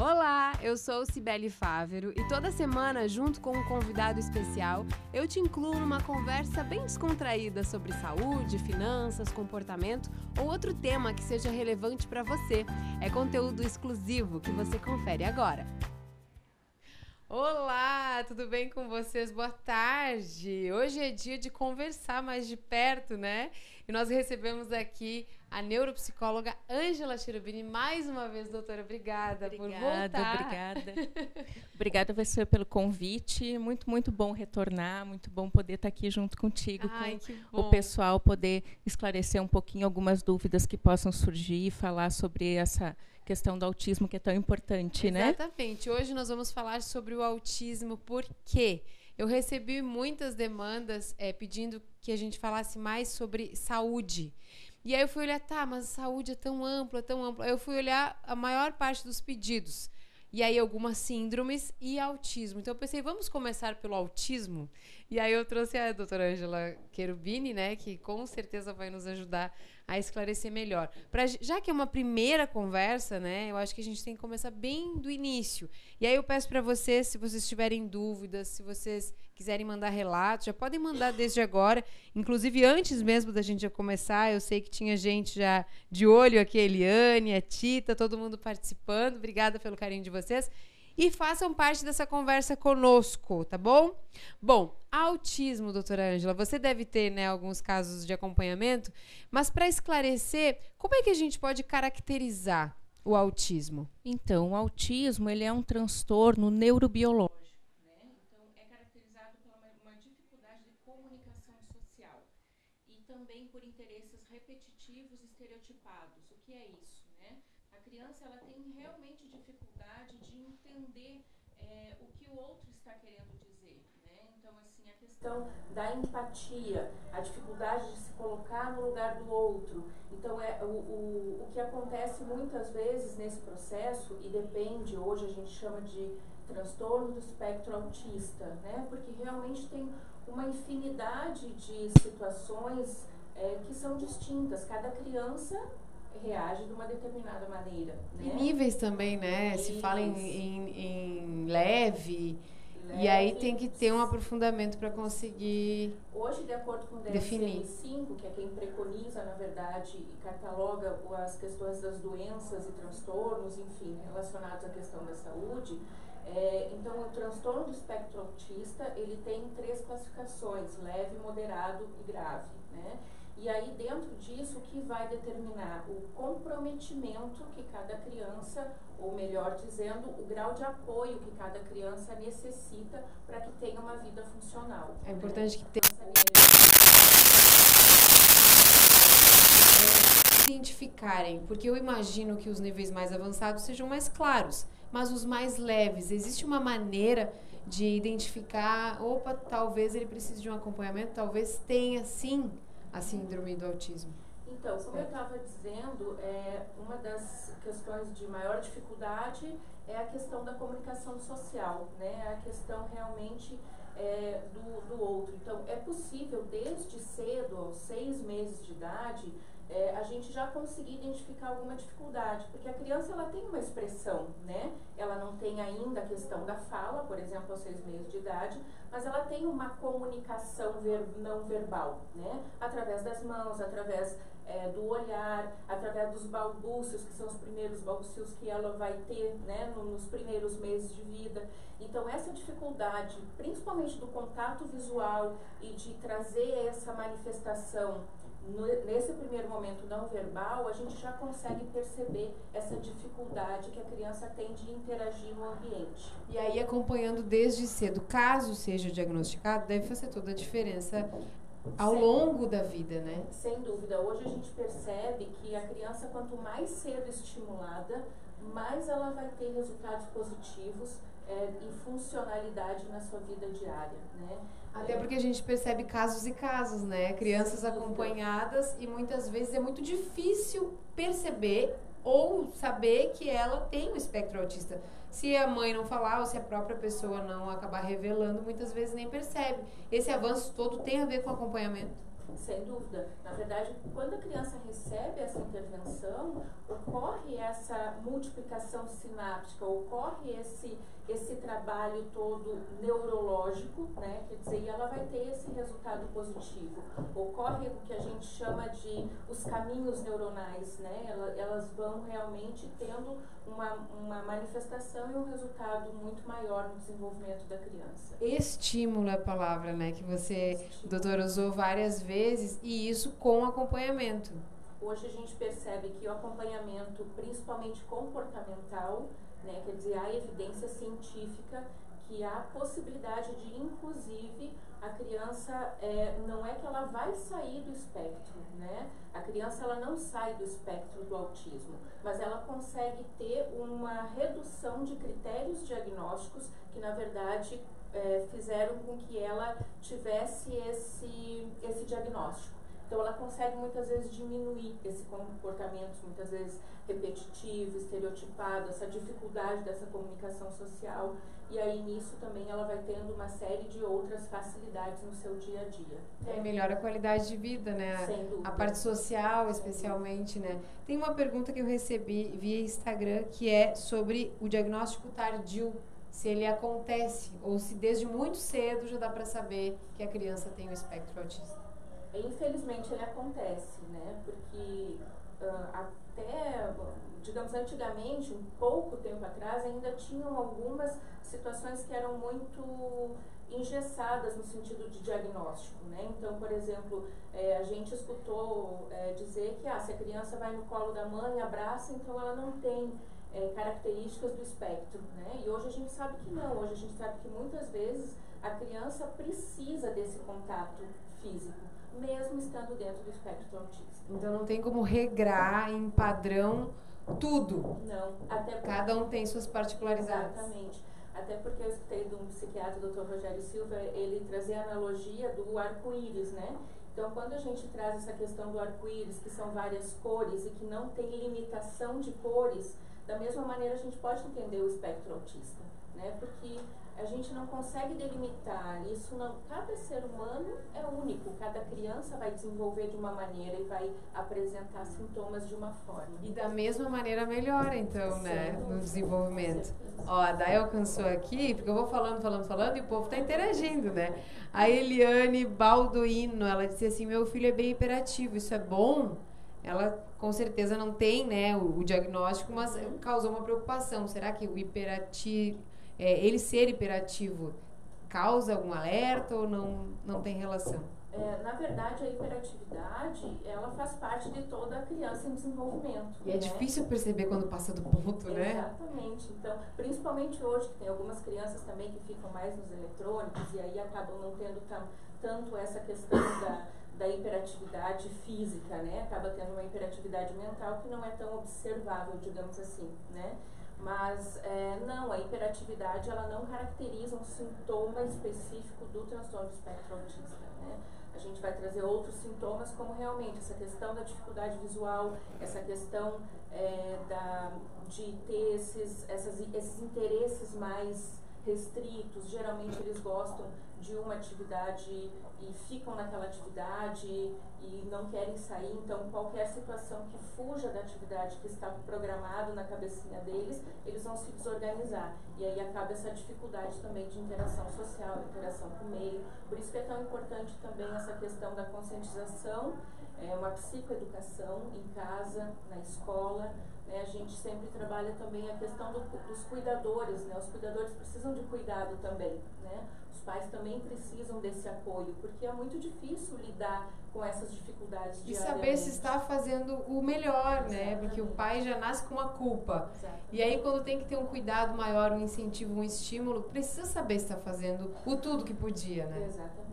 Olá, eu sou Cibele Fávero e toda semana, junto com um convidado especial, eu te incluo numa conversa bem descontraída sobre saúde, finanças, comportamento ou outro tema que seja relevante para você. É conteúdo exclusivo que você confere agora. Olá, tudo bem com vocês? Boa tarde. Hoje é dia de conversar mais de perto, né? E nós recebemos aqui a neuropsicóloga Ângela Cherubini. Mais uma vez, doutora, obrigada, obrigada por voltar. Obrigada, obrigada você pelo convite. Muito, muito bom retornar, muito bom poder estar aqui junto contigo, Ai, com o pessoal, poder esclarecer um pouquinho algumas dúvidas que possam surgir e falar sobre essa questão do autismo que é tão importante, Exatamente. né? Exatamente. Hoje nós vamos falar sobre o autismo, por quê? Eu recebi muitas demandas é, pedindo que a gente falasse mais sobre saúde. E aí eu fui olhar, tá, mas a saúde é tão ampla, tão ampla. Aí eu fui olhar a maior parte dos pedidos. E aí algumas síndromes e autismo. Então eu pensei, vamos começar pelo autismo? E aí eu trouxe a doutora Angela Cherubini, né, que com certeza vai nos ajudar a esclarecer melhor. Pra, já que é uma primeira conversa, né, eu acho que a gente tem que começar bem do início. E aí eu peço para vocês, se vocês tiverem dúvidas, se vocês quiserem mandar relatos, já podem mandar desde agora. Inclusive, antes mesmo da gente começar, eu sei que tinha gente já de olho aqui, a Eliane, a Tita, todo mundo participando. Obrigada pelo carinho de vocês e façam parte dessa conversa conosco, tá bom? Bom, autismo, doutora Ângela, você deve ter né, alguns casos de acompanhamento, mas para esclarecer, como é que a gente pode caracterizar o autismo? Então, o autismo ele é um transtorno neurobiológico. Né? Então, é caracterizado por uma dificuldade de comunicação social e também por interesses repetitivos estereotipados. O que é isso? Né? A criança ela tem realmente dificuldade entender é, o que o outro está querendo dizer. Né? Então, assim, a questão da empatia, a dificuldade de se colocar no lugar do outro. Então, é, o, o, o que acontece muitas vezes nesse processo, e depende, hoje a gente chama de transtorno do espectro autista, né? porque realmente tem uma infinidade de situações é, que são distintas. Cada criança reage de uma determinada maneira. Né? E níveis também, né? Níveis. Se fala em, em, em leve, leve, E aí tem que ter um aprofundamento para conseguir. Hoje, de acordo com o DSM-5, que é quem preconiza, na verdade, e cataloga as questões das doenças e transtornos, enfim, relacionados à questão da saúde, é, então o transtorno do espectro autista ele tem três classificações: leve, moderado e grave, né? E aí, dentro disso, o que vai determinar o comprometimento que cada criança, ou melhor dizendo, o grau de apoio que cada criança necessita para que tenha uma vida funcional. É importante que tenha. identificarem, porque eu imagino que os níveis mais avançados sejam mais claros, mas os mais leves, existe uma maneira de identificar, opa, talvez ele precise de um acompanhamento, talvez tenha sim a síndrome do autismo? Então, como eu estava dizendo, é, uma das questões de maior dificuldade é a questão da comunicação social, né? A questão realmente é, do, do outro. Então, é possível, desde cedo, aos seis meses de idade, é, a gente já conseguir identificar alguma dificuldade, porque a criança ela tem uma expressão, né? Ela não tem ainda a questão da fala, por exemplo, aos seis meses de idade, mas ela tem uma comunicação ver, não verbal, né? Através das mãos, através é, do olhar, através dos balbúcios, que são os primeiros balbúcios que ela vai ter, né? No, nos primeiros meses de vida. Então, essa dificuldade, principalmente do contato visual e de trazer essa manifestação nesse primeiro momento não verbal, a gente já consegue perceber essa dificuldade que a criança tem de interagir no ambiente. E aí, acompanhando desde cedo, caso seja diagnosticado, deve fazer toda a diferença ao Sem, longo da vida, né? Sem dúvida. Hoje a gente percebe que a criança, quanto mais cedo estimulada, mais ela vai ter resultados positivos é, e funcionalidade na sua vida diária, né? Até porque a gente percebe casos e casos, né? Crianças acompanhadas e muitas vezes é muito difícil perceber ou saber que ela tem o um espectro autista. Se a mãe não falar ou se a própria pessoa não acabar revelando, muitas vezes nem percebe. Esse avanço todo tem a ver com acompanhamento. Sem dúvida. Na verdade, quando a criança recebe essa intervenção, ocorre essa multiplicação sináptica, ocorre esse esse trabalho todo neurológico, né? Quer dizer, e ela vai ter esse resultado positivo. Ocorre o que a gente chama de os caminhos neuronais, né? Elas vão realmente tendo uma, uma manifestação e um resultado muito maior no desenvolvimento da criança. Estímulo é a palavra, né? Que você, Estímulo. doutora, usou várias vezes e isso com acompanhamento. Hoje a gente percebe que o acompanhamento, principalmente comportamental, né? Quer dizer, há evidência científica que há possibilidade de, inclusive, a criança é, não é que ela vai sair do espectro, né? A criança ela não sai do espectro do autismo, mas ela consegue ter uma redução de critérios diagnósticos que na verdade é, fizeram com que ela tivesse esse esse diagnóstico. Então ela consegue muitas vezes diminuir esse comportamento, muitas vezes repetitivo, estereotipado, essa dificuldade dessa comunicação social. E aí nisso também ela vai tendo uma série de outras facilidades no seu dia a dia. É, melhora a qualidade de vida, né? Sem dúvida. A parte social, especialmente, né? Tem uma pergunta que eu recebi via Instagram que é sobre o diagnóstico tardio se ele acontece ou se desde muito cedo já dá para saber que a criança tem o espectro autista. Infelizmente ele acontece, né? Porque uh, até, digamos, antigamente, um pouco tempo atrás, ainda tinham algumas situações que eram muito engessadas no sentido de diagnóstico, né? Então, por exemplo, é, a gente escutou é, dizer que ah, se a criança vai no colo da mãe, abraça, então ela não tem é, características do espectro, né? E hoje a gente sabe que não, hoje a gente sabe que muitas vezes a criança precisa desse contato físico mesmo estando dentro do espectro autista. Então não tem como regrar em padrão tudo. Não, até porque... Cada um tem suas particularidades. Exatamente. Até porque eu escutei de um psiquiatra, o Dr. Rogério Silva, ele trazia a analogia do arco-íris, né? Então, quando a gente traz essa questão do arco-íris, que são várias cores e que não tem limitação de cores, da mesma maneira a gente pode entender o espectro autista, né? Porque a gente não consegue delimitar. Isso não, cada ser humano é único, cada criança vai desenvolver de uma maneira e vai apresentar sintomas de uma forma. E da mesma maneira melhora, então, Sim. né, no desenvolvimento. Ó, a Day alcançou aqui, porque eu vou falando, falando, falando e o povo está interagindo, né? A Eliane Balduino, ela disse assim: meu filho é bem hiperativo, isso é bom? Ela com certeza não tem, né, o, o diagnóstico, mas causou uma preocupação. Será que o hiperativo é, ele ser hiperativo causa algum alerta ou não, não tem relação? É, na verdade, a hiperatividade, ela faz parte de toda criança em desenvolvimento. E é né? difícil perceber quando passa do ponto, né? Exatamente. Então, principalmente hoje, que tem algumas crianças também que ficam mais nos eletrônicos e aí acabam não tendo tam, tanto essa questão da, da hiperatividade física, né? Acaba tendo uma hiperatividade mental que não é tão observável, digamos assim, né? Mas é, não, a hiperatividade ela não caracteriza um sintoma específico do transtorno do espectro autista. Né? A gente vai trazer outros sintomas, como realmente essa questão da dificuldade visual, essa questão é, da, de ter esses, essas, esses interesses mais restritos. Geralmente eles gostam de uma atividade e ficam naquela atividade e não querem sair. Então, qualquer situação que fuja da atividade que está programado na cabecinha deles, eles vão se desorganizar. E aí acaba essa dificuldade também de interação social, interação com o meio. Por isso que é tão importante também essa questão da conscientização, é, uma psicoeducação em casa, na escola. Né? A gente sempre trabalha também a questão do, dos cuidadores. Né? Os cuidadores precisam de cuidado também. Né? pais também precisam desse apoio, porque é muito difícil lidar com essas dificuldades E saber se está fazendo o melhor, Exatamente. né? Porque o pai já nasce com uma culpa. Exatamente. E aí, quando tem que ter um cuidado maior, um incentivo, um estímulo, precisa saber se está fazendo o tudo que podia, né? Exatamente.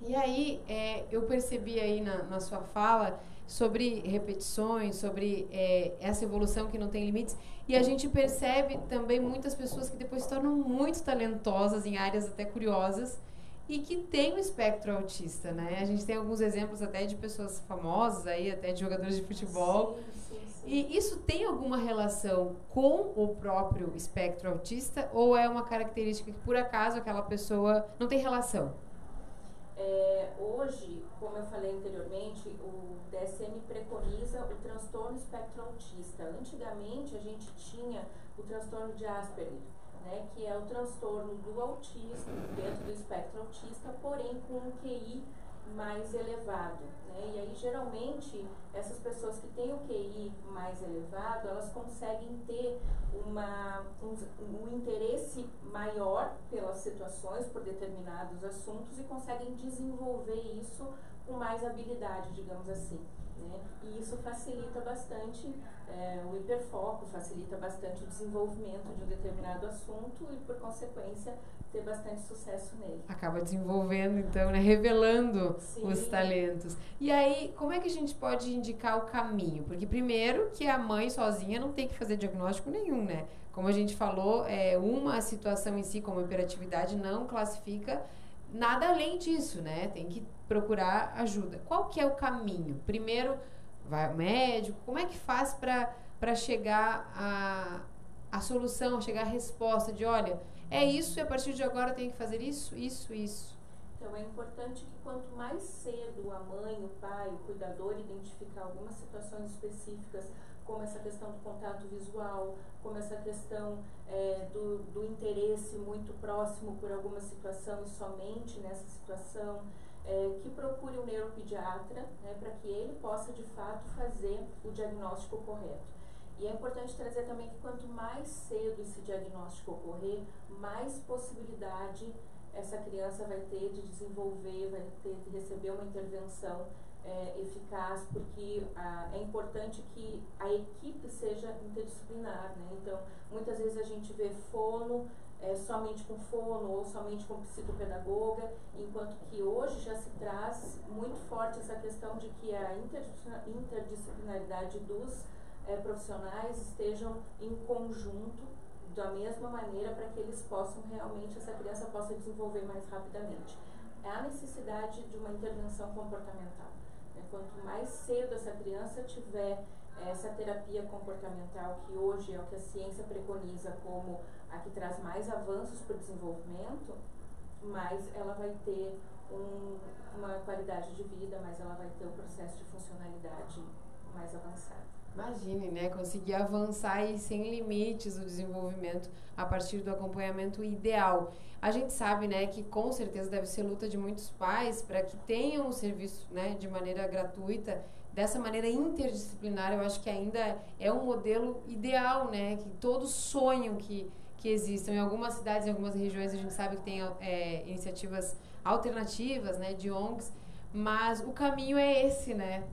E aí, é, eu percebi aí na, na sua fala sobre repetições, sobre é, essa evolução que não tem limites. E a gente percebe também muitas pessoas que depois se tornam muito talentosas em áreas até curiosas e que têm o espectro autista, né? A gente tem alguns exemplos até de pessoas famosas aí, até de jogadores de futebol. Sim, sim, sim. E isso tem alguma relação com o próprio espectro autista ou é uma característica que por acaso aquela pessoa não tem relação? É, hoje, como eu falei anteriormente, o DSM preconiza o transtorno espectro autista. Antigamente, a gente tinha o transtorno de Asperger, né, que é o transtorno do autismo, dentro do espectro autista, porém com um QI mais elevado. Né? E aí, geralmente, essas pessoas que têm o QI mais elevado, elas conseguem ter uma, um, um interesse maior pelas situações, por determinados assuntos, e conseguem desenvolver isso com mais habilidade, digamos assim. Né? E isso facilita bastante é, o hiperfoco, facilita bastante o desenvolvimento de um determinado assunto e, por consequência, ter bastante sucesso nele. Acaba desenvolvendo, então, né? revelando Sim. os talentos. E aí, como é que a gente pode indicar o caminho? Porque, primeiro, que a mãe sozinha não tem que fazer diagnóstico nenhum, né? Como a gente falou, é, uma situação em si, como hiperatividade, não classifica nada além disso, né? Tem que procurar ajuda. Qual que é o caminho? Primeiro, vai ao médico? Como é que faz para chegar a, a solução, chegar a resposta de, olha é isso e a partir de agora tem que fazer isso, isso, isso. Então é importante que quanto mais cedo a mãe, o pai, o cuidador identificar algumas situações específicas, como essa questão do contato visual, como essa questão é, do, do interesse muito próximo por alguma situação e somente nessa situação, é, que procure um neuropediatra né, para que ele possa de fato fazer o diagnóstico correto. E é importante trazer também que quanto mais cedo esse diagnóstico ocorrer, mais possibilidade essa criança vai ter de desenvolver, vai ter de receber uma intervenção é, eficaz, porque ah, é importante que a equipe seja interdisciplinar, né? Então, muitas vezes a gente vê fono é, somente com fono ou somente com psicopedagoga, enquanto que hoje já se traz muito forte essa questão de que a interdisciplinaridade dos é, profissionais estejam em conjunto da mesma maneira para que eles possam realmente, essa criança possa desenvolver mais rapidamente. É a necessidade de uma intervenção comportamental. Né? Quanto mais cedo essa criança tiver essa terapia comportamental, que hoje é o que a ciência preconiza como a que traz mais avanços para o desenvolvimento, mais ela vai ter um, uma qualidade de vida, mais ela vai ter um processo de funcionalidade mais avançado. Imagine, né? Conseguir avançar e sem limites o desenvolvimento a partir do acompanhamento ideal. A gente sabe, né, que com certeza deve ser luta de muitos pais para que tenham o serviço, né, de maneira gratuita. Dessa maneira interdisciplinar, eu acho que ainda é um modelo ideal, né, que todos sonham que, que existam. Em algumas cidades, em algumas regiões, a gente sabe que tem é, iniciativas alternativas, né, de ONGs, mas o caminho é esse, né?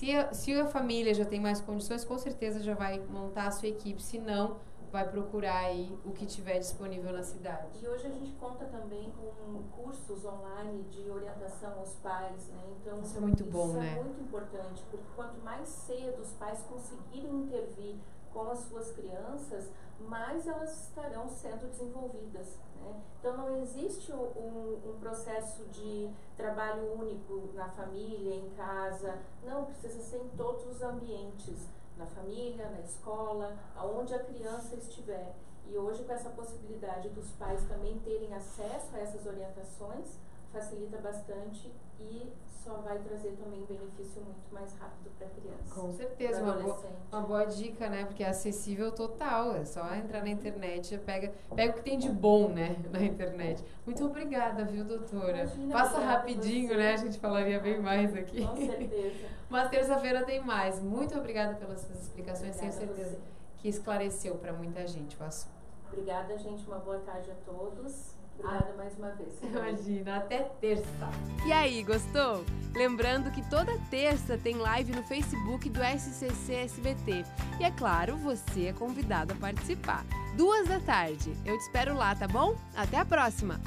Se a, se a família já tem mais condições, com certeza já vai montar a sua equipe. Se não, vai procurar aí o que tiver disponível na cidade. E hoje a gente conta também com cursos online de orientação aos pais, né? Então isso é muito bom, isso é né? é muito importante, porque quanto mais cedo os pais conseguirem intervir com as suas crianças, mais elas estarão sendo desenvolvidas. Né? Então, não existe um, um, processo de trabalho único na família, em casa. Não, precisa ser em todos os ambientes na família, na escola, aonde a criança estiver. E hoje, com essa possibilidade dos pais também terem acesso a essas orientações, facilita bastante e só vai trazer também benefício muito mais rápido para a criança. Com certeza, uma boa, uma boa dica, né? Porque é acessível total, é só entrar na internet, pega, pega o que tem de bom, né, na internet. Muito obrigada, viu, doutora? Imagina, Passa rapidinho, né? A gente falaria bem mais aqui. Com certeza. Mas terça-feira tem mais. Muito obrigada pelas suas explicações, obrigada tenho certeza que esclareceu para muita gente o assunto. Obrigada, gente. Uma boa tarde a todos. Obrigada mais uma vez. Imagina, até terça. E aí, gostou? Lembrando que toda terça tem live no Facebook do SCC SBT. E é claro, você é convidado a participar. Duas da tarde. Eu te espero lá, tá bom? Até a próxima!